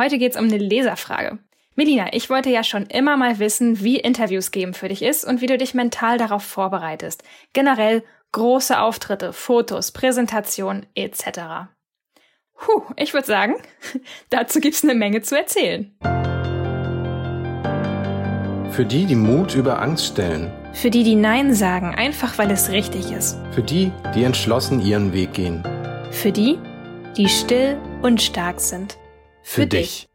Heute geht's um eine Leserfrage. Melina, ich wollte ja schon immer mal wissen, wie Interviews geben für dich ist und wie du dich mental darauf vorbereitest. Generell große Auftritte, Fotos, Präsentation etc. Puh, ich würde sagen, dazu gibt's eine Menge zu erzählen. Für die, die Mut über Angst stellen. Für die, die Nein sagen, einfach weil es richtig ist. Für die, die entschlossen ihren Weg gehen. Für die, die still und stark sind. Für, Für dich. dich.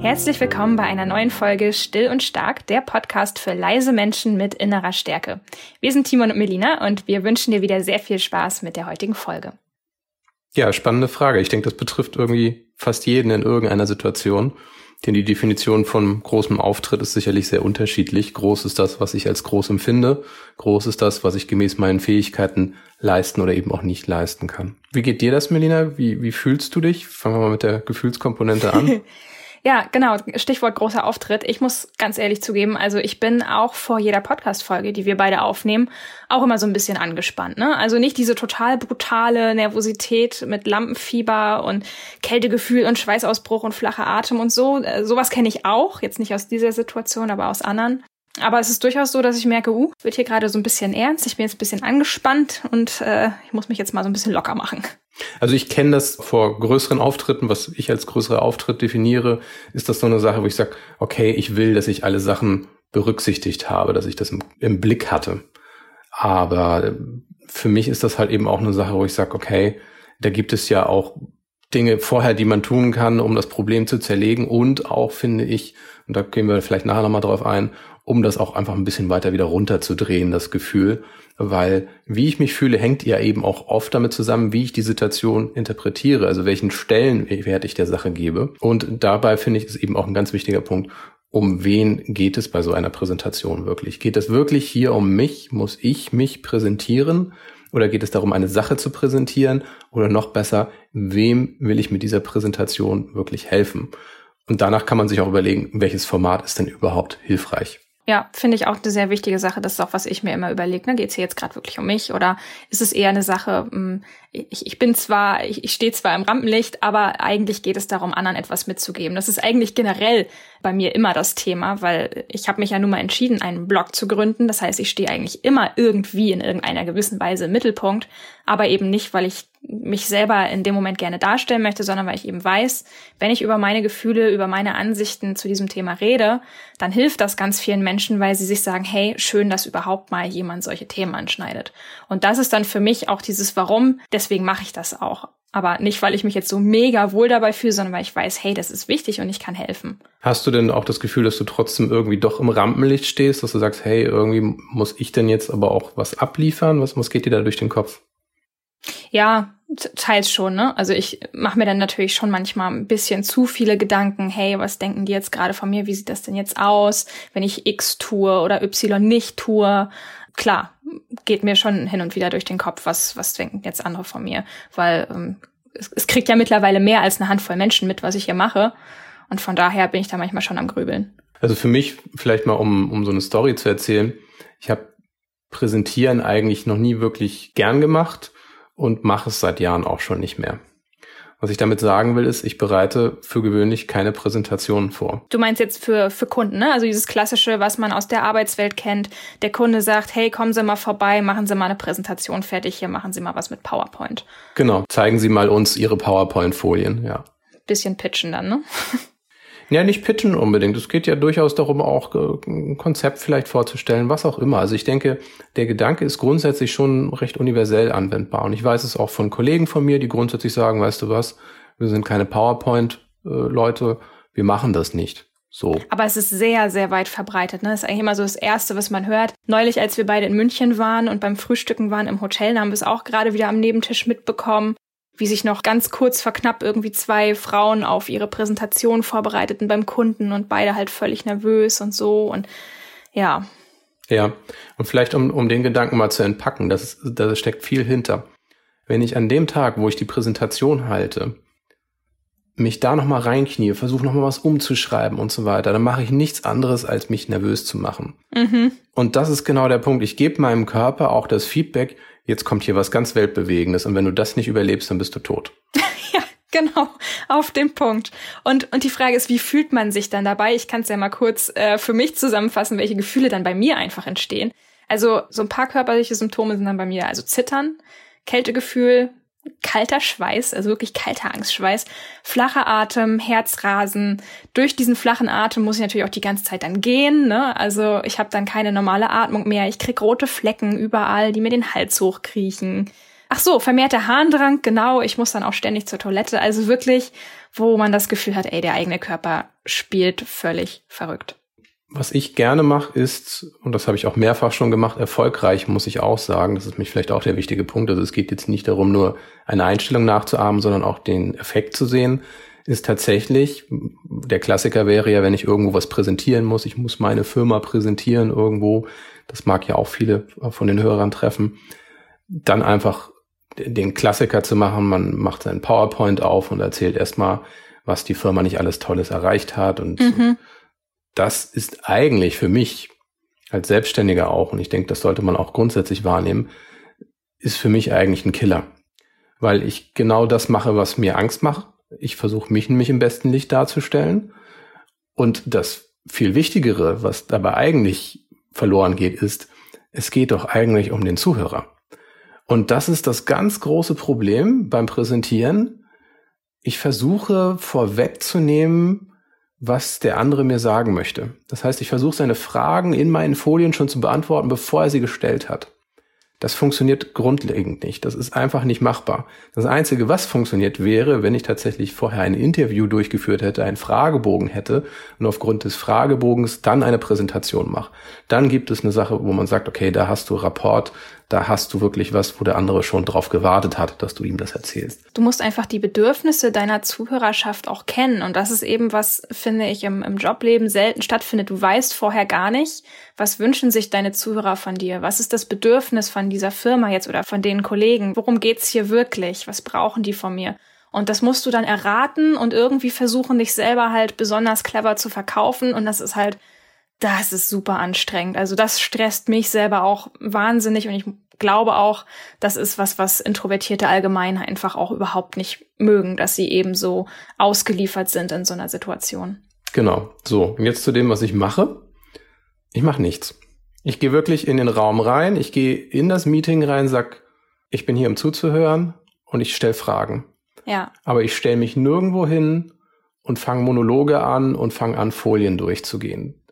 Herzlich willkommen bei einer neuen Folge Still und Stark, der Podcast für leise Menschen mit innerer Stärke. Wir sind Timon und Melina und wir wünschen dir wieder sehr viel Spaß mit der heutigen Folge. Ja, spannende Frage. Ich denke, das betrifft irgendwie fast jeden in irgendeiner Situation. Denn die Definition von großem Auftritt ist sicherlich sehr unterschiedlich. Groß ist das, was ich als groß empfinde. Groß ist das, was ich gemäß meinen Fähigkeiten leisten oder eben auch nicht leisten kann. Wie geht dir das, Melina? Wie, wie fühlst du dich? Fangen wir mal mit der Gefühlskomponente an. Ja, genau. Stichwort großer Auftritt. Ich muss ganz ehrlich zugeben, also ich bin auch vor jeder Podcast-Folge, die wir beide aufnehmen, auch immer so ein bisschen angespannt. Ne? Also nicht diese total brutale Nervosität mit Lampenfieber und Kältegefühl und Schweißausbruch und flacher Atem und so. Äh, sowas kenne ich auch. Jetzt nicht aus dieser Situation, aber aus anderen. Aber es ist durchaus so, dass ich merke, uh, wird hier gerade so ein bisschen ernst. Ich bin jetzt ein bisschen angespannt und äh, ich muss mich jetzt mal so ein bisschen locker machen. Also ich kenne das vor größeren Auftritten, was ich als größere Auftritt definiere, ist das so eine Sache, wo ich sage, okay, ich will, dass ich alle Sachen berücksichtigt habe, dass ich das im, im Blick hatte. Aber äh, für mich ist das halt eben auch eine Sache, wo ich sage, okay, da gibt es ja auch Dinge vorher, die man tun kann, um das Problem zu zerlegen und auch finde ich, und da gehen wir vielleicht nachher nochmal drauf ein, um das auch einfach ein bisschen weiter wieder runterzudrehen, das Gefühl, weil wie ich mich fühle, hängt ja eben auch oft damit zusammen, wie ich die Situation interpretiere, also welchen Stellenwert ich der Sache gebe. Und dabei finde ich es eben auch ein ganz wichtiger Punkt, um wen geht es bei so einer Präsentation wirklich? Geht es wirklich hier um mich? Muss ich mich präsentieren? Oder geht es darum, eine Sache zu präsentieren? Oder noch besser, wem will ich mit dieser Präsentation wirklich helfen? Und danach kann man sich auch überlegen, welches Format ist denn überhaupt hilfreich. Ja, finde ich auch eine sehr wichtige Sache. Das ist auch, was ich mir immer überlege. Ne? Geht es hier jetzt gerade wirklich um mich oder ist es eher eine Sache, hm, ich, ich bin zwar, ich, ich stehe zwar im Rampenlicht, aber eigentlich geht es darum, anderen etwas mitzugeben. Das ist eigentlich generell bei mir immer das Thema, weil ich habe mich ja nun mal entschieden, einen Blog zu gründen. Das heißt, ich stehe eigentlich immer irgendwie in irgendeiner gewissen Weise im Mittelpunkt, aber eben nicht, weil ich mich selber in dem Moment gerne darstellen möchte, sondern weil ich eben weiß, wenn ich über meine Gefühle, über meine Ansichten zu diesem Thema rede, dann hilft das ganz vielen Menschen, weil sie sich sagen, hey, schön, dass überhaupt mal jemand solche Themen anschneidet. Und das ist dann für mich auch dieses Warum, deswegen mache ich das auch. Aber nicht, weil ich mich jetzt so mega wohl dabei fühle, sondern weil ich weiß, hey, das ist wichtig und ich kann helfen. Hast du denn auch das Gefühl, dass du trotzdem irgendwie doch im Rampenlicht stehst, dass du sagst, hey, irgendwie muss ich denn jetzt aber auch was abliefern? Was, was geht dir da durch den Kopf? Ja, teils schon, ne? Also ich mache mir dann natürlich schon manchmal ein bisschen zu viele Gedanken, hey, was denken die jetzt gerade von mir? Wie sieht das denn jetzt aus, wenn ich X tue oder Y nicht tue? Klar, geht mir schon hin und wieder durch den Kopf, was, was denken jetzt andere von mir? Weil ähm, es, es kriegt ja mittlerweile mehr als eine Handvoll Menschen mit, was ich hier mache. Und von daher bin ich da manchmal schon am Grübeln. Also für mich, vielleicht mal um, um so eine Story zu erzählen, ich habe Präsentieren eigentlich noch nie wirklich gern gemacht und mache es seit Jahren auch schon nicht mehr. Was ich damit sagen will, ist, ich bereite für gewöhnlich keine Präsentationen vor. Du meinst jetzt für, für Kunden, ne? Also dieses klassische, was man aus der Arbeitswelt kennt. Der Kunde sagt, hey, kommen Sie mal vorbei, machen Sie mal eine Präsentation fertig, hier machen Sie mal was mit PowerPoint. Genau, zeigen Sie mal uns Ihre PowerPoint-Folien, ja. Bisschen pitchen dann, ne? Ja, nicht pitchen unbedingt. Es geht ja durchaus darum, auch äh, ein Konzept vielleicht vorzustellen, was auch immer. Also ich denke, der Gedanke ist grundsätzlich schon recht universell anwendbar. Und ich weiß es auch von Kollegen von mir, die grundsätzlich sagen, weißt du was, wir sind keine PowerPoint-Leute, wir machen das nicht. So. Aber es ist sehr, sehr weit verbreitet. Ne? Das ist eigentlich immer so das Erste, was man hört. Neulich, als wir beide in München waren und beim Frühstücken waren im Hotel, haben wir es auch gerade wieder am Nebentisch mitbekommen wie sich noch ganz kurz vor knapp irgendwie zwei Frauen auf ihre Präsentation vorbereiteten beim Kunden und beide halt völlig nervös und so und ja. Ja, und vielleicht um, um den Gedanken mal zu entpacken, das, da steckt viel hinter. Wenn ich an dem Tag, wo ich die Präsentation halte, mich da nochmal reinknie, versuche nochmal was umzuschreiben und so weiter, dann mache ich nichts anderes, als mich nervös zu machen. Mhm. Und das ist genau der Punkt. Ich gebe meinem Körper auch das Feedback, jetzt kommt hier was ganz Weltbewegendes und wenn du das nicht überlebst, dann bist du tot. ja, genau, auf den Punkt. Und, und die Frage ist, wie fühlt man sich dann dabei? Ich kann es ja mal kurz äh, für mich zusammenfassen, welche Gefühle dann bei mir einfach entstehen. Also so ein paar körperliche Symptome sind dann bei mir also Zittern, Kältegefühl, kalter Schweiß, also wirklich kalter Angstschweiß, flacher Atem, Herzrasen. Durch diesen flachen Atem muss ich natürlich auch die ganze Zeit dann gehen. Ne? Also ich habe dann keine normale Atmung mehr. Ich krieg rote Flecken überall, die mir den Hals hochkriechen. Ach so, vermehrter Harndrang, genau. Ich muss dann auch ständig zur Toilette. Also wirklich, wo man das Gefühl hat, ey, der eigene Körper spielt völlig verrückt. Was ich gerne mache, ist, und das habe ich auch mehrfach schon gemacht, erfolgreich, muss ich auch sagen. Das ist mich vielleicht auch der wichtige Punkt. Also es geht jetzt nicht darum, nur eine Einstellung nachzuahmen, sondern auch den Effekt zu sehen, ist tatsächlich, der Klassiker wäre ja, wenn ich irgendwo was präsentieren muss, ich muss meine Firma präsentieren irgendwo, das mag ja auch viele von den Hörern treffen, dann einfach den Klassiker zu machen, man macht seinen PowerPoint auf und erzählt erstmal, was die Firma nicht alles Tolles erreicht hat und mhm das ist eigentlich für mich als Selbstständiger auch, und ich denke, das sollte man auch grundsätzlich wahrnehmen, ist für mich eigentlich ein Killer. Weil ich genau das mache, was mir Angst macht. Ich versuche mich, mich im besten Licht darzustellen. Und das viel Wichtigere, was dabei eigentlich verloren geht, ist, es geht doch eigentlich um den Zuhörer. Und das ist das ganz große Problem beim Präsentieren. Ich versuche vorwegzunehmen, was der andere mir sagen möchte. Das heißt, ich versuche seine Fragen in meinen Folien schon zu beantworten, bevor er sie gestellt hat. Das funktioniert grundlegend nicht. Das ist einfach nicht machbar. Das Einzige, was funktioniert, wäre, wenn ich tatsächlich vorher ein Interview durchgeführt hätte, einen Fragebogen hätte und aufgrund des Fragebogens dann eine Präsentation mache. Dann gibt es eine Sache, wo man sagt, okay, da hast du Rapport, da hast du wirklich was, wo der andere schon drauf gewartet hat, dass du ihm das erzählst. Du musst einfach die Bedürfnisse deiner Zuhörerschaft auch kennen. Und das ist eben was, finde ich, im, im Jobleben selten stattfindet. Du weißt vorher gar nicht, was wünschen sich deine Zuhörer von dir? Was ist das Bedürfnis von dieser Firma jetzt oder von den Kollegen? Worum geht's hier wirklich? Was brauchen die von mir? Und das musst du dann erraten und irgendwie versuchen, dich selber halt besonders clever zu verkaufen. Und das ist halt das ist super anstrengend. Also das stresst mich selber auch wahnsinnig und ich glaube auch, das ist was, was Introvertierte allgemein einfach auch überhaupt nicht mögen, dass sie eben so ausgeliefert sind in so einer Situation. Genau. So, und jetzt zu dem, was ich mache. Ich mache nichts. Ich gehe wirklich in den Raum rein, ich gehe in das Meeting rein, sag, ich bin hier, um zuzuhören und ich stelle Fragen. Ja. Aber ich stelle mich nirgendwo hin und fange Monologe an und fange an, Folien durchzugehen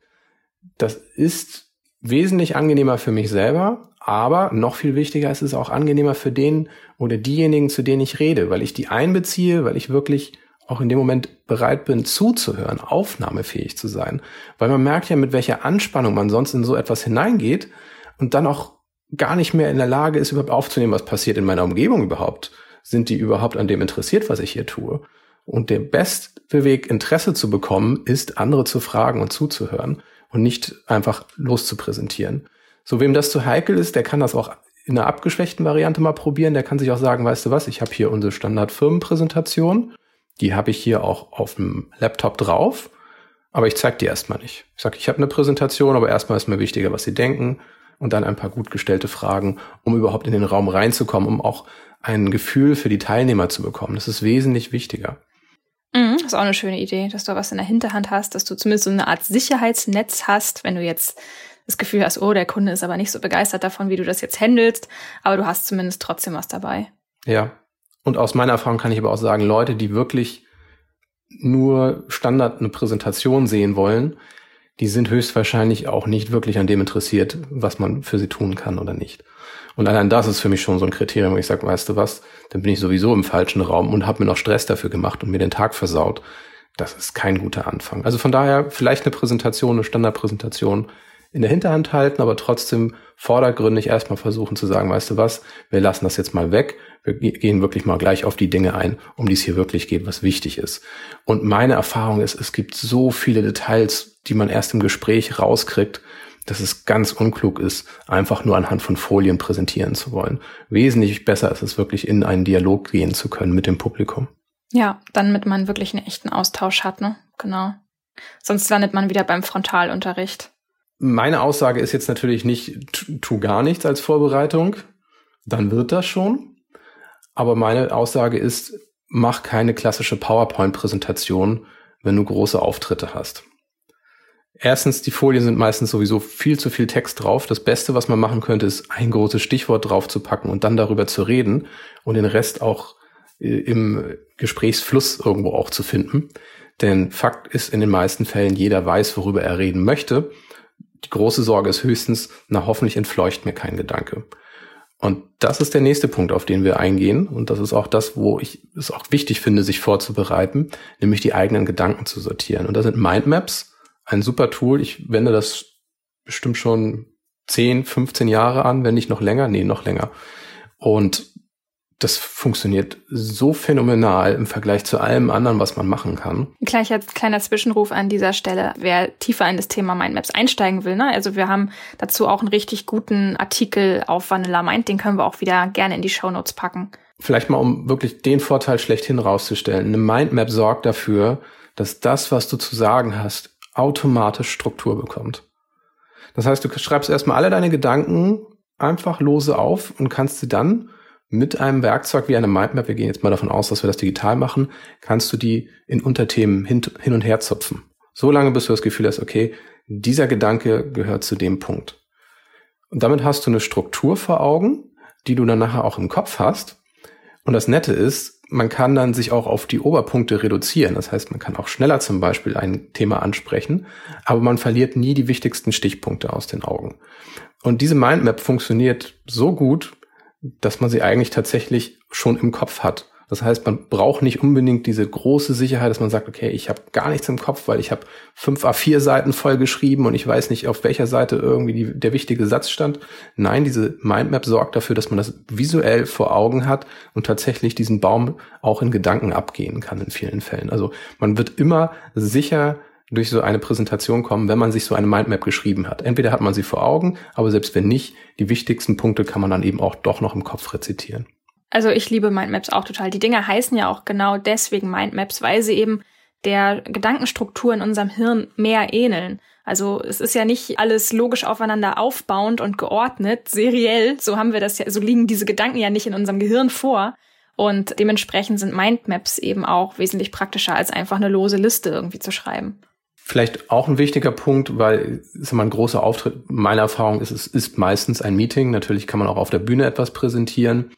das ist wesentlich angenehmer für mich selber, aber noch viel wichtiger ist es auch angenehmer für den oder diejenigen, zu denen ich rede, weil ich die einbeziehe, weil ich wirklich auch in dem Moment bereit bin zuzuhören, aufnahmefähig zu sein. Weil man merkt ja, mit welcher Anspannung man sonst in so etwas hineingeht und dann auch gar nicht mehr in der Lage ist, überhaupt aufzunehmen, was passiert in meiner Umgebung überhaupt. Sind die überhaupt an dem interessiert, was ich hier tue? Und der beste Weg, Interesse zu bekommen, ist, andere zu fragen und zuzuhören und nicht einfach loszupräsentieren. So wem das zu heikel ist, der kann das auch in einer abgeschwächten Variante mal probieren. Der kann sich auch sagen, weißt du was, ich habe hier unsere Standardfirmenpräsentation, die habe ich hier auch auf dem Laptop drauf, aber ich zeige die erstmal nicht. Ich sage, ich habe eine Präsentation, aber erstmal ist mir wichtiger, was sie denken und dann ein paar gut gestellte Fragen, um überhaupt in den Raum reinzukommen, um auch ein Gefühl für die Teilnehmer zu bekommen. Das ist wesentlich wichtiger. Mhm, das ist auch eine schöne Idee, dass du was in der Hinterhand hast, dass du zumindest so eine Art Sicherheitsnetz hast, wenn du jetzt das Gefühl hast, oh, der Kunde ist aber nicht so begeistert davon, wie du das jetzt handelst, aber du hast zumindest trotzdem was dabei. Ja. Und aus meiner Erfahrung kann ich aber auch sagen, Leute, die wirklich nur Standard eine Präsentation sehen wollen, die sind höchstwahrscheinlich auch nicht wirklich an dem interessiert, was man für sie tun kann oder nicht. Und allein das ist für mich schon so ein Kriterium, wo ich sage, weißt du was, dann bin ich sowieso im falschen Raum und habe mir noch Stress dafür gemacht und mir den Tag versaut. Das ist kein guter Anfang. Also von daher vielleicht eine Präsentation, eine Standardpräsentation in der Hinterhand halten, aber trotzdem vordergründig erstmal versuchen zu sagen, weißt du was, wir lassen das jetzt mal weg, wir gehen wirklich mal gleich auf die Dinge ein, um die es hier wirklich geht, was wichtig ist. Und meine Erfahrung ist, es gibt so viele Details, die man erst im Gespräch rauskriegt, dass es ganz unklug ist, einfach nur anhand von Folien präsentieren zu wollen. Wesentlich besser ist es wirklich, in einen Dialog gehen zu können mit dem Publikum. Ja, damit man wirklich einen echten Austausch hat, ne? Genau. Sonst landet man wieder beim Frontalunterricht. Meine Aussage ist jetzt natürlich nicht, tu gar nichts als Vorbereitung, dann wird das schon. Aber meine Aussage ist, mach keine klassische PowerPoint-Präsentation, wenn du große Auftritte hast. Erstens, die Folien sind meistens sowieso viel zu viel Text drauf. Das Beste, was man machen könnte, ist ein großes Stichwort draufzupacken und dann darüber zu reden und den Rest auch äh, im Gesprächsfluss irgendwo auch zu finden. Denn Fakt ist in den meisten Fällen, jeder weiß, worüber er reden möchte. Die große Sorge ist höchstens, na hoffentlich entfleucht mir kein Gedanke. Und das ist der nächste Punkt, auf den wir eingehen. Und das ist auch das, wo ich es auch wichtig finde, sich vorzubereiten, nämlich die eigenen Gedanken zu sortieren. Und da sind Mindmaps ein super Tool. Ich wende das bestimmt schon 10, 15 Jahre an, wenn nicht noch länger. Nee, noch länger. Und das funktioniert so phänomenal im Vergleich zu allem anderen, was man machen kann. Gleich als kleiner Zwischenruf an dieser Stelle, wer tiefer in das Thema Mindmaps einsteigen will. Ne? Also wir haben dazu auch einen richtig guten Artikel auf Vanilla Mind, den können wir auch wieder gerne in die Show Notes packen. Vielleicht mal, um wirklich den Vorteil schlechthin rauszustellen. Eine Mindmap sorgt dafür, dass das, was du zu sagen hast, automatisch Struktur bekommt. Das heißt, du schreibst erstmal alle deine Gedanken einfach lose auf und kannst sie dann mit einem Werkzeug wie einer Mindmap, wir gehen jetzt mal davon aus, dass wir das digital machen, kannst du die in Unterthemen hin, hin und her zupfen. So lange, bis du das Gefühl hast, okay, dieser Gedanke gehört zu dem Punkt. Und damit hast du eine Struktur vor Augen, die du dann nachher auch im Kopf hast. Und das Nette ist, man kann dann sich auch auf die Oberpunkte reduzieren. Das heißt, man kann auch schneller zum Beispiel ein Thema ansprechen, aber man verliert nie die wichtigsten Stichpunkte aus den Augen. Und diese Mindmap funktioniert so gut, dass man sie eigentlich tatsächlich schon im Kopf hat. Das heißt, man braucht nicht unbedingt diese große Sicherheit, dass man sagt, okay, ich habe gar nichts im Kopf, weil ich habe fünf A4 Seiten voll geschrieben und ich weiß nicht, auf welcher Seite irgendwie die, der wichtige Satz stand. Nein, diese Mindmap sorgt dafür, dass man das visuell vor Augen hat und tatsächlich diesen Baum auch in Gedanken abgehen kann in vielen Fällen. Also man wird immer sicher durch so eine Präsentation kommen, wenn man sich so eine Mindmap geschrieben hat. Entweder hat man sie vor Augen, aber selbst wenn nicht, die wichtigsten Punkte kann man dann eben auch doch noch im Kopf rezitieren. Also ich liebe Mindmaps auch total. Die Dinger heißen ja auch genau deswegen Mindmaps, weil sie eben der Gedankenstruktur in unserem Hirn mehr ähneln. Also es ist ja nicht alles logisch aufeinander aufbauend und geordnet, seriell. So haben wir das ja, so liegen diese Gedanken ja nicht in unserem Gehirn vor. Und dementsprechend sind Mindmaps eben auch wesentlich praktischer, als einfach eine lose Liste irgendwie zu schreiben. Vielleicht auch ein wichtiger Punkt, weil ist immer ein großer Auftritt. Meine Erfahrung ist, es ist meistens ein Meeting. Natürlich kann man auch auf der Bühne etwas präsentieren.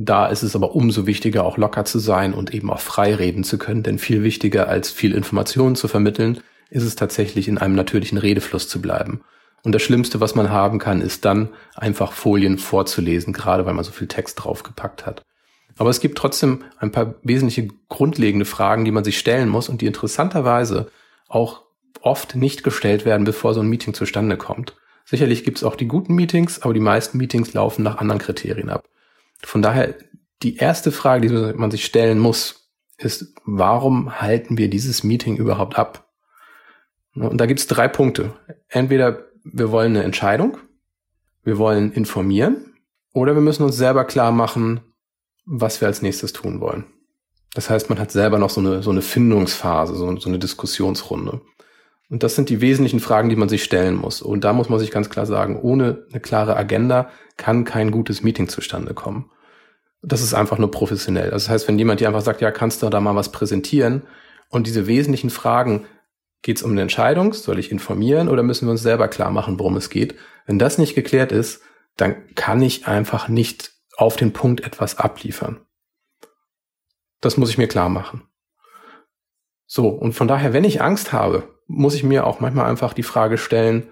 Da ist es aber umso wichtiger, auch locker zu sein und eben auch frei reden zu können. Denn viel wichtiger als viel Informationen zu vermitteln, ist es tatsächlich in einem natürlichen Redefluss zu bleiben. Und das Schlimmste, was man haben kann, ist dann einfach Folien vorzulesen, gerade weil man so viel Text draufgepackt hat. Aber es gibt trotzdem ein paar wesentliche grundlegende Fragen, die man sich stellen muss und die interessanterweise auch oft nicht gestellt werden, bevor so ein Meeting zustande kommt. Sicherlich gibt es auch die guten Meetings, aber die meisten Meetings laufen nach anderen Kriterien ab. Von daher, die erste Frage, die man sich stellen muss, ist, warum halten wir dieses Meeting überhaupt ab? Und da gibt es drei Punkte. Entweder wir wollen eine Entscheidung, wir wollen informieren oder wir müssen uns selber klar machen, was wir als nächstes tun wollen. Das heißt, man hat selber noch so eine, so eine Findungsphase, so, so eine Diskussionsrunde. Und das sind die wesentlichen Fragen, die man sich stellen muss. Und da muss man sich ganz klar sagen, ohne eine klare Agenda kann kein gutes Meeting zustande kommen. Das ist einfach nur professionell. Das heißt, wenn jemand dir einfach sagt, ja, kannst du da mal was präsentieren? Und diese wesentlichen Fragen, geht es um eine Entscheidung? Soll ich informieren oder müssen wir uns selber klar machen, worum es geht? Wenn das nicht geklärt ist, dann kann ich einfach nicht auf den Punkt etwas abliefern. Das muss ich mir klar machen. So, und von daher, wenn ich Angst habe, muss ich mir auch manchmal einfach die Frage stellen,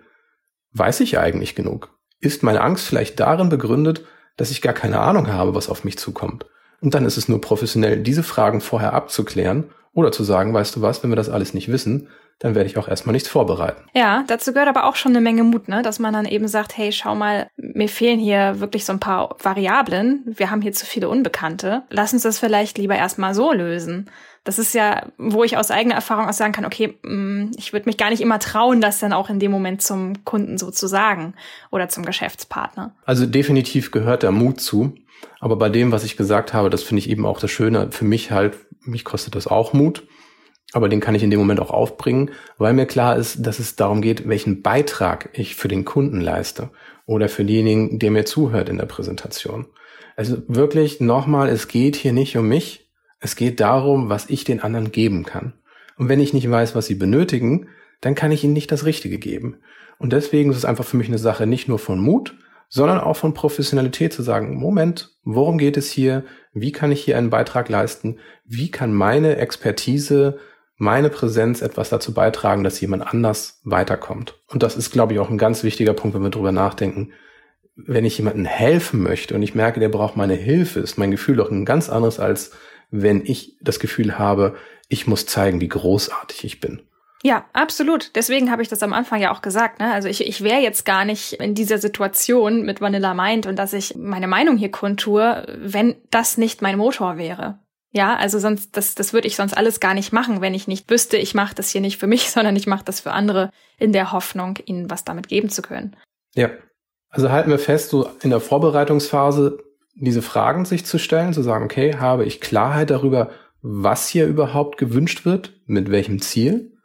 weiß ich eigentlich genug? Ist meine Angst vielleicht darin begründet, dass ich gar keine Ahnung habe, was auf mich zukommt? Und dann ist es nur professionell, diese Fragen vorher abzuklären oder zu sagen, weißt du was, wenn wir das alles nicht wissen, dann werde ich auch erstmal nichts vorbereiten. Ja, dazu gehört aber auch schon eine Menge Mut, ne? dass man dann eben sagt, hey, schau mal, mir fehlen hier wirklich so ein paar Variablen, wir haben hier zu viele Unbekannte, lass uns das vielleicht lieber erstmal so lösen. Das ist ja, wo ich aus eigener Erfahrung auch sagen kann, okay, mm, ich würde mich gar nicht immer trauen, das dann auch in dem Moment zum Kunden so zu sagen oder zum Geschäftspartner. Also definitiv gehört der Mut zu. Aber bei dem, was ich gesagt habe, das finde ich eben auch das Schöne für mich halt mich kostet das auch Mut, aber den kann ich in dem Moment auch aufbringen, weil mir klar ist, dass es darum geht, welchen Beitrag ich für den Kunden leiste oder für denjenigen, der mir zuhört in der Präsentation. Also wirklich nochmal, es geht hier nicht um mich, es geht darum, was ich den anderen geben kann. Und wenn ich nicht weiß, was sie benötigen, dann kann ich ihnen nicht das Richtige geben. Und deswegen ist es einfach für mich eine Sache nicht nur von Mut, sondern auch von Professionalität zu sagen, Moment, worum geht es hier? Wie kann ich hier einen Beitrag leisten? Wie kann meine Expertise, meine Präsenz etwas dazu beitragen, dass jemand anders weiterkommt? Und das ist, glaube ich, auch ein ganz wichtiger Punkt, wenn wir drüber nachdenken. Wenn ich jemandem helfen möchte und ich merke, der braucht meine Hilfe, ist mein Gefühl doch ein ganz anderes, als wenn ich das Gefühl habe, ich muss zeigen, wie großartig ich bin. Ja, absolut. Deswegen habe ich das am Anfang ja auch gesagt. Ne? Also ich, ich wäre jetzt gar nicht in dieser Situation mit Vanilla Mind und dass ich meine Meinung hier kundtue, wenn das nicht mein Motor wäre. Ja, also sonst, das, das würde ich sonst alles gar nicht machen, wenn ich nicht wüsste, ich mache das hier nicht für mich, sondern ich mache das für andere in der Hoffnung, ihnen was damit geben zu können. Ja. Also halten wir fest, so in der Vorbereitungsphase diese Fragen sich zu stellen, zu sagen, okay, habe ich Klarheit darüber, was hier überhaupt gewünscht wird, mit welchem Ziel?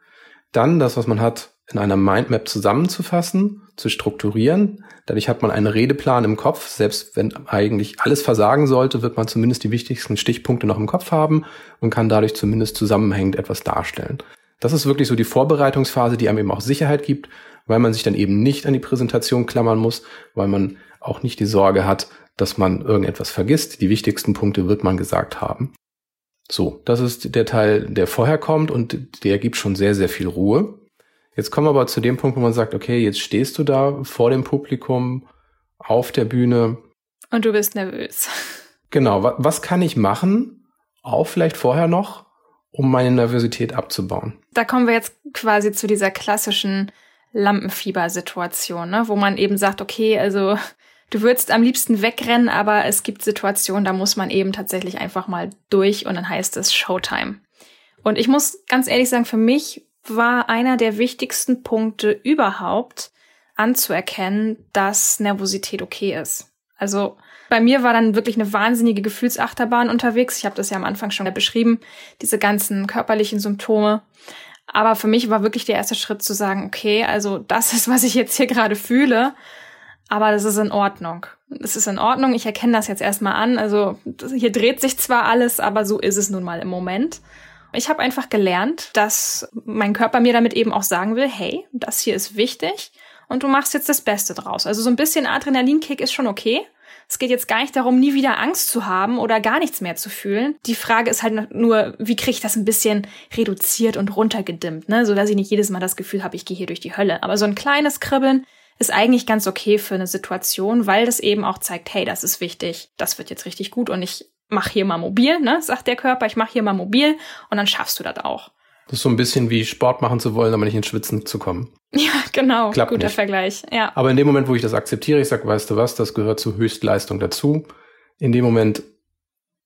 Dann das, was man hat, in einer Mindmap zusammenzufassen, zu strukturieren. Dadurch hat man einen Redeplan im Kopf. Selbst wenn eigentlich alles versagen sollte, wird man zumindest die wichtigsten Stichpunkte noch im Kopf haben und kann dadurch zumindest zusammenhängend etwas darstellen. Das ist wirklich so die Vorbereitungsphase, die einem eben auch Sicherheit gibt, weil man sich dann eben nicht an die Präsentation klammern muss, weil man auch nicht die Sorge hat, dass man irgendetwas vergisst. Die wichtigsten Punkte wird man gesagt haben. So, das ist der Teil, der vorher kommt und der gibt schon sehr, sehr viel Ruhe. Jetzt kommen wir aber zu dem Punkt, wo man sagt, okay, jetzt stehst du da vor dem Publikum auf der Bühne. Und du bist nervös. Genau, was kann ich machen, auch vielleicht vorher noch, um meine Nervosität abzubauen? Da kommen wir jetzt quasi zu dieser klassischen Lampenfieber-Situation, ne? wo man eben sagt, okay, also du würdest am liebsten wegrennen, aber es gibt Situationen, da muss man eben tatsächlich einfach mal durch und dann heißt es Showtime. Und ich muss ganz ehrlich sagen, für mich war einer der wichtigsten Punkte überhaupt anzuerkennen, dass Nervosität okay ist. Also bei mir war dann wirklich eine wahnsinnige Gefühlsachterbahn unterwegs. Ich habe das ja am Anfang schon beschrieben, diese ganzen körperlichen Symptome. Aber für mich war wirklich der erste Schritt zu sagen, okay, also das ist, was ich jetzt hier gerade fühle aber das ist in Ordnung. Es ist in Ordnung, ich erkenne das jetzt erstmal an. Also hier dreht sich zwar alles, aber so ist es nun mal im Moment. Ich habe einfach gelernt, dass mein Körper mir damit eben auch sagen will, hey, das hier ist wichtig und du machst jetzt das Beste draus. Also so ein bisschen Adrenalinkick ist schon okay. Es geht jetzt gar nicht darum, nie wieder Angst zu haben oder gar nichts mehr zu fühlen. Die Frage ist halt nur, wie kriege ich das ein bisschen reduziert und runtergedimmt, ne? so dass ich nicht jedes Mal das Gefühl habe, ich gehe hier durch die Hölle. Aber so ein kleines Kribbeln ist eigentlich ganz okay für eine Situation, weil das eben auch zeigt, hey, das ist wichtig, das wird jetzt richtig gut und ich mach hier mal mobil, ne, sagt der Körper, ich mach hier mal mobil und dann schaffst du das auch. Das ist so ein bisschen wie Sport machen zu wollen, aber nicht ins Schwitzen zu kommen. Ja, genau. Klappt Guter nicht. Vergleich. Ja. Aber in dem Moment, wo ich das akzeptiere, ich sage, weißt du was, das gehört zur Höchstleistung dazu. In dem Moment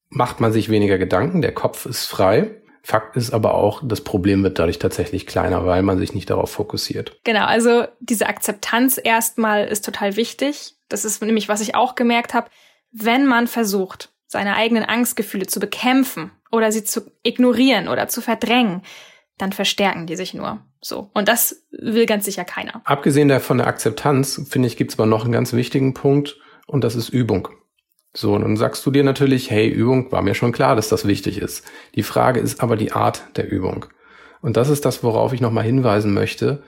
macht man sich weniger Gedanken, der Kopf ist frei Fakt ist aber auch, das Problem wird dadurch tatsächlich kleiner, weil man sich nicht darauf fokussiert. Genau, also diese Akzeptanz erstmal ist total wichtig. Das ist nämlich, was ich auch gemerkt habe. Wenn man versucht, seine eigenen Angstgefühle zu bekämpfen oder sie zu ignorieren oder zu verdrängen, dann verstärken die sich nur. So. Und das will ganz sicher keiner. Abgesehen von der Akzeptanz, finde ich, gibt es aber noch einen ganz wichtigen Punkt und das ist Übung. So, und dann sagst du dir natürlich, hey, Übung war mir schon klar, dass das wichtig ist. Die Frage ist aber die Art der Übung. Und das ist das, worauf ich nochmal hinweisen möchte.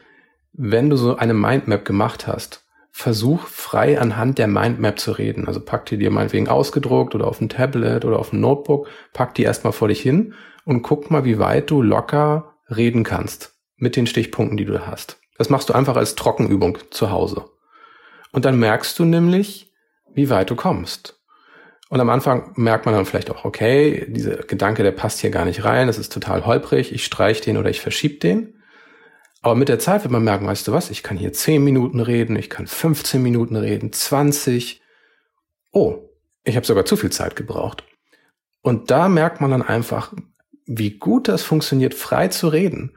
Wenn du so eine Mindmap gemacht hast, versuch frei anhand der Mindmap zu reden. Also pack die dir meinetwegen ausgedruckt oder auf ein Tablet oder auf ein Notebook, pack die erstmal vor dich hin und guck mal, wie weit du locker reden kannst mit den Stichpunkten, die du hast. Das machst du einfach als Trockenübung zu Hause. Und dann merkst du nämlich, wie weit du kommst. Und am Anfang merkt man dann vielleicht auch, okay, dieser Gedanke, der passt hier gar nicht rein, das ist total holprig, ich streich den oder ich verschieb den. Aber mit der Zeit wird man merken, weißt du was, ich kann hier 10 Minuten reden, ich kann 15 Minuten reden, 20. Oh, ich habe sogar zu viel Zeit gebraucht. Und da merkt man dann einfach, wie gut das funktioniert, frei zu reden.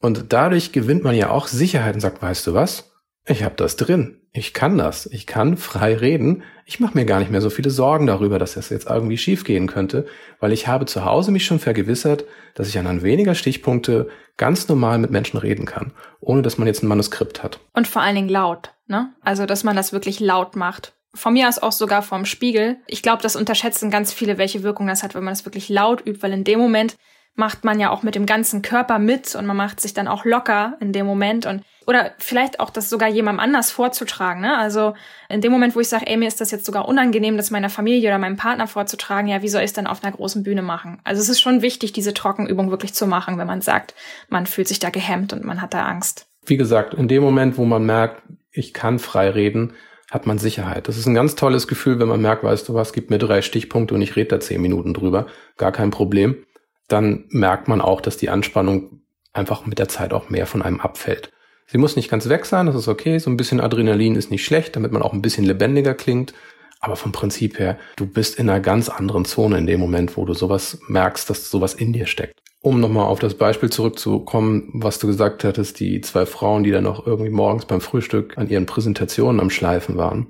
Und dadurch gewinnt man ja auch Sicherheit und sagt, weißt du was, ich habe das drin. Ich kann das, ich kann frei reden, ich mache mir gar nicht mehr so viele Sorgen darüber, dass das jetzt irgendwie schiefgehen könnte, weil ich habe zu Hause mich schon vergewissert, dass ich anhand weniger Stichpunkte ganz normal mit Menschen reden kann, ohne dass man jetzt ein Manuskript hat. Und vor allen Dingen laut, ne? Also, dass man das wirklich laut macht. Von mir aus auch sogar vom Spiegel. Ich glaube, das unterschätzen ganz viele, welche Wirkung das hat, wenn man das wirklich laut übt, weil in dem Moment macht man ja auch mit dem ganzen Körper mit und man macht sich dann auch locker in dem Moment und oder vielleicht auch das sogar jemandem anders vorzutragen. Ne? Also in dem Moment, wo ich sage, ey, mir ist das jetzt sogar unangenehm, das meiner Familie oder meinem Partner vorzutragen, ja, wie soll ich es dann auf einer großen Bühne machen? Also es ist schon wichtig, diese Trockenübung wirklich zu machen, wenn man sagt, man fühlt sich da gehemmt und man hat da Angst. Wie gesagt, in dem Moment, wo man merkt, ich kann frei reden, hat man Sicherheit. Das ist ein ganz tolles Gefühl, wenn man merkt, weißt du was, gib mir drei Stichpunkte und ich rede da zehn Minuten drüber. Gar kein Problem dann merkt man auch, dass die Anspannung einfach mit der Zeit auch mehr von einem abfällt. Sie muss nicht ganz weg sein, das ist okay. So ein bisschen Adrenalin ist nicht schlecht, damit man auch ein bisschen lebendiger klingt. Aber vom Prinzip her, du bist in einer ganz anderen Zone in dem Moment, wo du sowas merkst, dass sowas in dir steckt. Um nochmal auf das Beispiel zurückzukommen, was du gesagt hattest, die zwei Frauen, die dann noch irgendwie morgens beim Frühstück an ihren Präsentationen am Schleifen waren.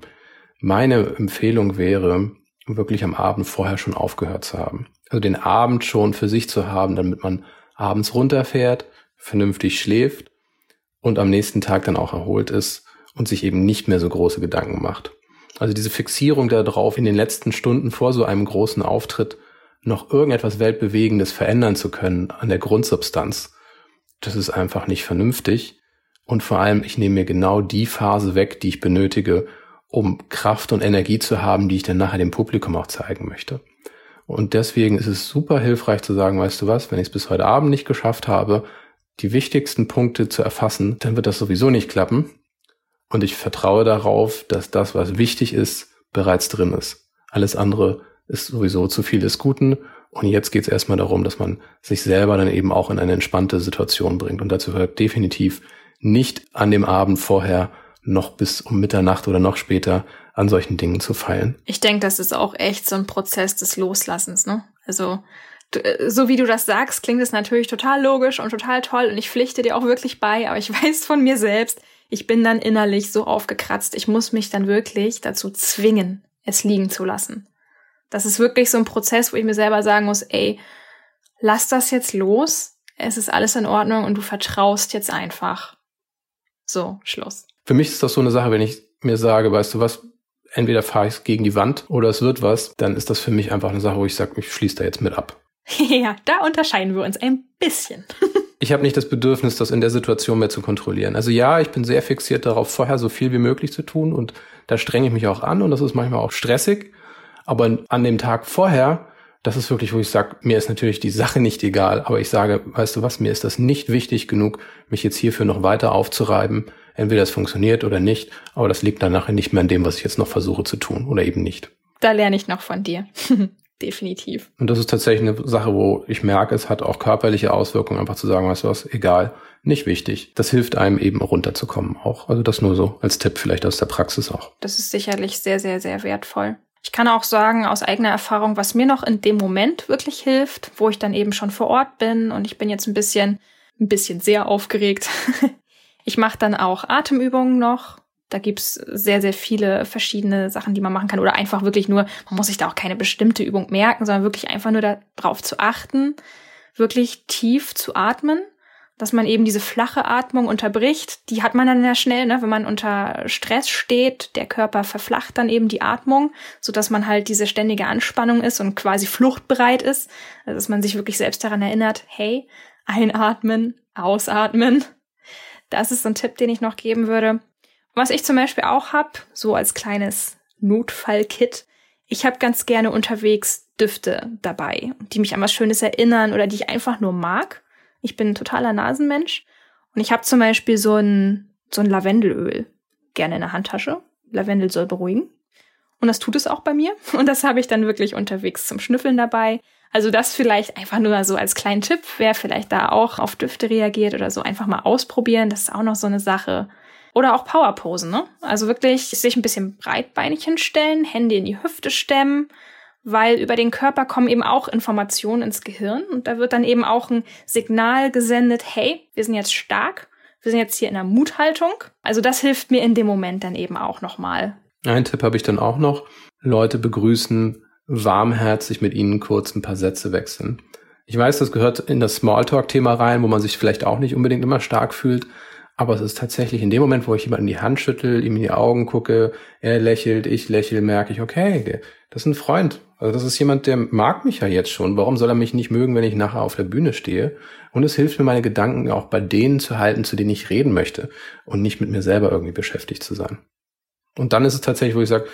Meine Empfehlung wäre, wirklich am Abend vorher schon aufgehört zu haben also den Abend schon für sich zu haben, damit man abends runterfährt, vernünftig schläft und am nächsten Tag dann auch erholt ist und sich eben nicht mehr so große Gedanken macht. Also diese Fixierung darauf, in den letzten Stunden vor so einem großen Auftritt noch irgendetwas Weltbewegendes verändern zu können an der Grundsubstanz, das ist einfach nicht vernünftig. Und vor allem, ich nehme mir genau die Phase weg, die ich benötige, um Kraft und Energie zu haben, die ich dann nachher dem Publikum auch zeigen möchte. Und deswegen ist es super hilfreich zu sagen, weißt du was, wenn ich es bis heute Abend nicht geschafft habe, die wichtigsten Punkte zu erfassen, dann wird das sowieso nicht klappen. Und ich vertraue darauf, dass das, was wichtig ist, bereits drin ist. Alles andere ist sowieso zu viel des Guten. Und jetzt geht es erstmal darum, dass man sich selber dann eben auch in eine entspannte Situation bringt. Und dazu gehört definitiv nicht an dem Abend vorher noch bis um Mitternacht oder noch später an solchen Dingen zu feilen. Ich denke, das ist auch echt so ein Prozess des Loslassens, ne? Also äh, so wie du das sagst, klingt es natürlich total logisch und total toll und ich pflichte dir auch wirklich bei, aber ich weiß von mir selbst, ich bin dann innerlich so aufgekratzt, ich muss mich dann wirklich dazu zwingen, es liegen zu lassen. Das ist wirklich so ein Prozess, wo ich mir selber sagen muss, ey, lass das jetzt los, es ist alles in Ordnung und du vertraust jetzt einfach. So, Schluss. Für mich ist das so eine Sache, wenn ich mir sage, weißt du was, entweder fahre ich gegen die Wand oder es wird was, dann ist das für mich einfach eine Sache, wo ich sage, ich schließe da jetzt mit ab. ja, da unterscheiden wir uns ein bisschen. ich habe nicht das Bedürfnis, das in der Situation mehr zu kontrollieren. Also ja, ich bin sehr fixiert darauf, vorher so viel wie möglich zu tun und da strenge ich mich auch an und das ist manchmal auch stressig. Aber an dem Tag vorher, das ist wirklich, wo ich sage, mir ist natürlich die Sache nicht egal, aber ich sage, weißt du was, mir ist das nicht wichtig genug, mich jetzt hierfür noch weiter aufzureiben Entweder es funktioniert oder nicht, aber das liegt dann nachher nicht mehr an dem, was ich jetzt noch versuche zu tun oder eben nicht. Da lerne ich noch von dir. Definitiv. Und das ist tatsächlich eine Sache, wo ich merke, es hat auch körperliche Auswirkungen, einfach zu sagen, weißt du was, egal, nicht wichtig. Das hilft einem eben runterzukommen auch. Also das nur so als Tipp vielleicht aus der Praxis auch. Das ist sicherlich sehr, sehr, sehr wertvoll. Ich kann auch sagen, aus eigener Erfahrung, was mir noch in dem Moment wirklich hilft, wo ich dann eben schon vor Ort bin und ich bin jetzt ein bisschen, ein bisschen sehr aufgeregt, Ich mache dann auch Atemübungen noch. Da gibt's sehr, sehr viele verschiedene Sachen, die man machen kann. Oder einfach wirklich nur, man muss sich da auch keine bestimmte Übung merken, sondern wirklich einfach nur darauf zu achten, wirklich tief zu atmen, dass man eben diese flache Atmung unterbricht. Die hat man dann ja schnell, ne, wenn man unter Stress steht. Der Körper verflacht dann eben die Atmung, so dass man halt diese ständige Anspannung ist und quasi fluchtbereit ist. Also dass man sich wirklich selbst daran erinnert, hey, einatmen, ausatmen, das ist so ein Tipp, den ich noch geben würde. Was ich zum Beispiel auch hab, so als kleines Notfallkit, ich habe ganz gerne unterwegs Düfte dabei, die mich an was Schönes erinnern oder die ich einfach nur mag. Ich bin ein totaler Nasenmensch und ich habe zum Beispiel so ein, so ein Lavendelöl gerne in der Handtasche. Lavendel soll beruhigen. Und das tut es auch bei mir. Und das habe ich dann wirklich unterwegs zum Schnüffeln dabei. Also das vielleicht einfach nur so als kleinen Tipp, wer vielleicht da auch auf Düfte reagiert oder so einfach mal ausprobieren. Das ist auch noch so eine Sache. Oder auch Powerposen, ne? Also wirklich sich ein bisschen breitbeinig hinstellen, Hände in die Hüfte stemmen, weil über den Körper kommen eben auch Informationen ins Gehirn und da wird dann eben auch ein Signal gesendet, hey, wir sind jetzt stark, wir sind jetzt hier in der Muthaltung. Also das hilft mir in dem Moment dann eben auch nochmal. Ein Tipp habe ich dann auch noch. Leute begrüßen, warmherzig mit ihnen kurz ein paar Sätze wechseln. Ich weiß, das gehört in das Smalltalk-Thema rein, wo man sich vielleicht auch nicht unbedingt immer stark fühlt. Aber es ist tatsächlich in dem Moment, wo ich jemanden die Hand schüttel, ihm in die Augen gucke, er lächelt, ich lächle, merke ich, okay, das ist ein Freund. Also das ist jemand, der mag mich ja jetzt schon. Warum soll er mich nicht mögen, wenn ich nachher auf der Bühne stehe? Und es hilft mir, meine Gedanken auch bei denen zu halten, zu denen ich reden möchte und nicht mit mir selber irgendwie beschäftigt zu sein. Und dann ist es tatsächlich, wo ich sage,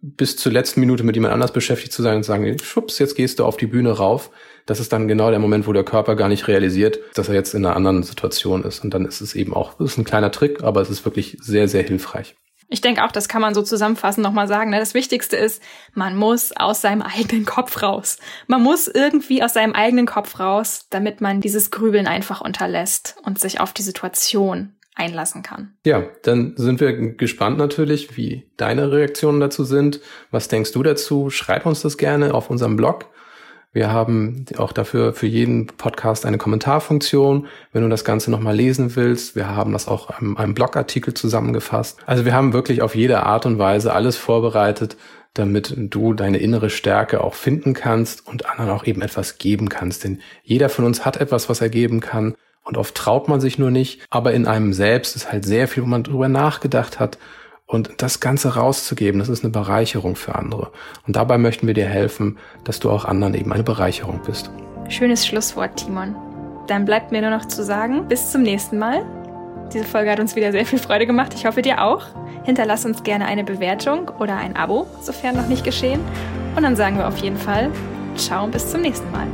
bis zur letzten Minute mit jemand anders beschäftigt zu sein und sagen, schwupps, jetzt gehst du auf die Bühne rauf. Das ist dann genau der Moment, wo der Körper gar nicht realisiert, dass er jetzt in einer anderen Situation ist. Und dann ist es eben auch, ist ein kleiner Trick, aber es ist wirklich sehr, sehr hilfreich. Ich denke auch, das kann man so zusammenfassend nochmal sagen. Ne? Das Wichtigste ist, man muss aus seinem eigenen Kopf raus. Man muss irgendwie aus seinem eigenen Kopf raus, damit man dieses Grübeln einfach unterlässt und sich auf die Situation einlassen kann. Ja, dann sind wir gespannt natürlich, wie deine Reaktionen dazu sind. Was denkst du dazu? Schreib uns das gerne auf unserem Blog. Wir haben auch dafür für jeden Podcast eine Kommentarfunktion, wenn du das Ganze nochmal lesen willst. Wir haben das auch in einem Blogartikel zusammengefasst. Also wir haben wirklich auf jede Art und Weise alles vorbereitet, damit du deine innere Stärke auch finden kannst und anderen auch eben etwas geben kannst. Denn jeder von uns hat etwas, was er geben kann. Und oft traut man sich nur nicht, aber in einem selbst ist halt sehr viel, wo man drüber nachgedacht hat. Und das Ganze rauszugeben, das ist eine Bereicherung für andere. Und dabei möchten wir dir helfen, dass du auch anderen eben eine Bereicherung bist. Schönes Schlusswort, Timon. Dann bleibt mir nur noch zu sagen, bis zum nächsten Mal. Diese Folge hat uns wieder sehr viel Freude gemacht. Ich hoffe dir auch. Hinterlass uns gerne eine Bewertung oder ein Abo, sofern noch nicht geschehen. Und dann sagen wir auf jeden Fall, ciao und bis zum nächsten Mal.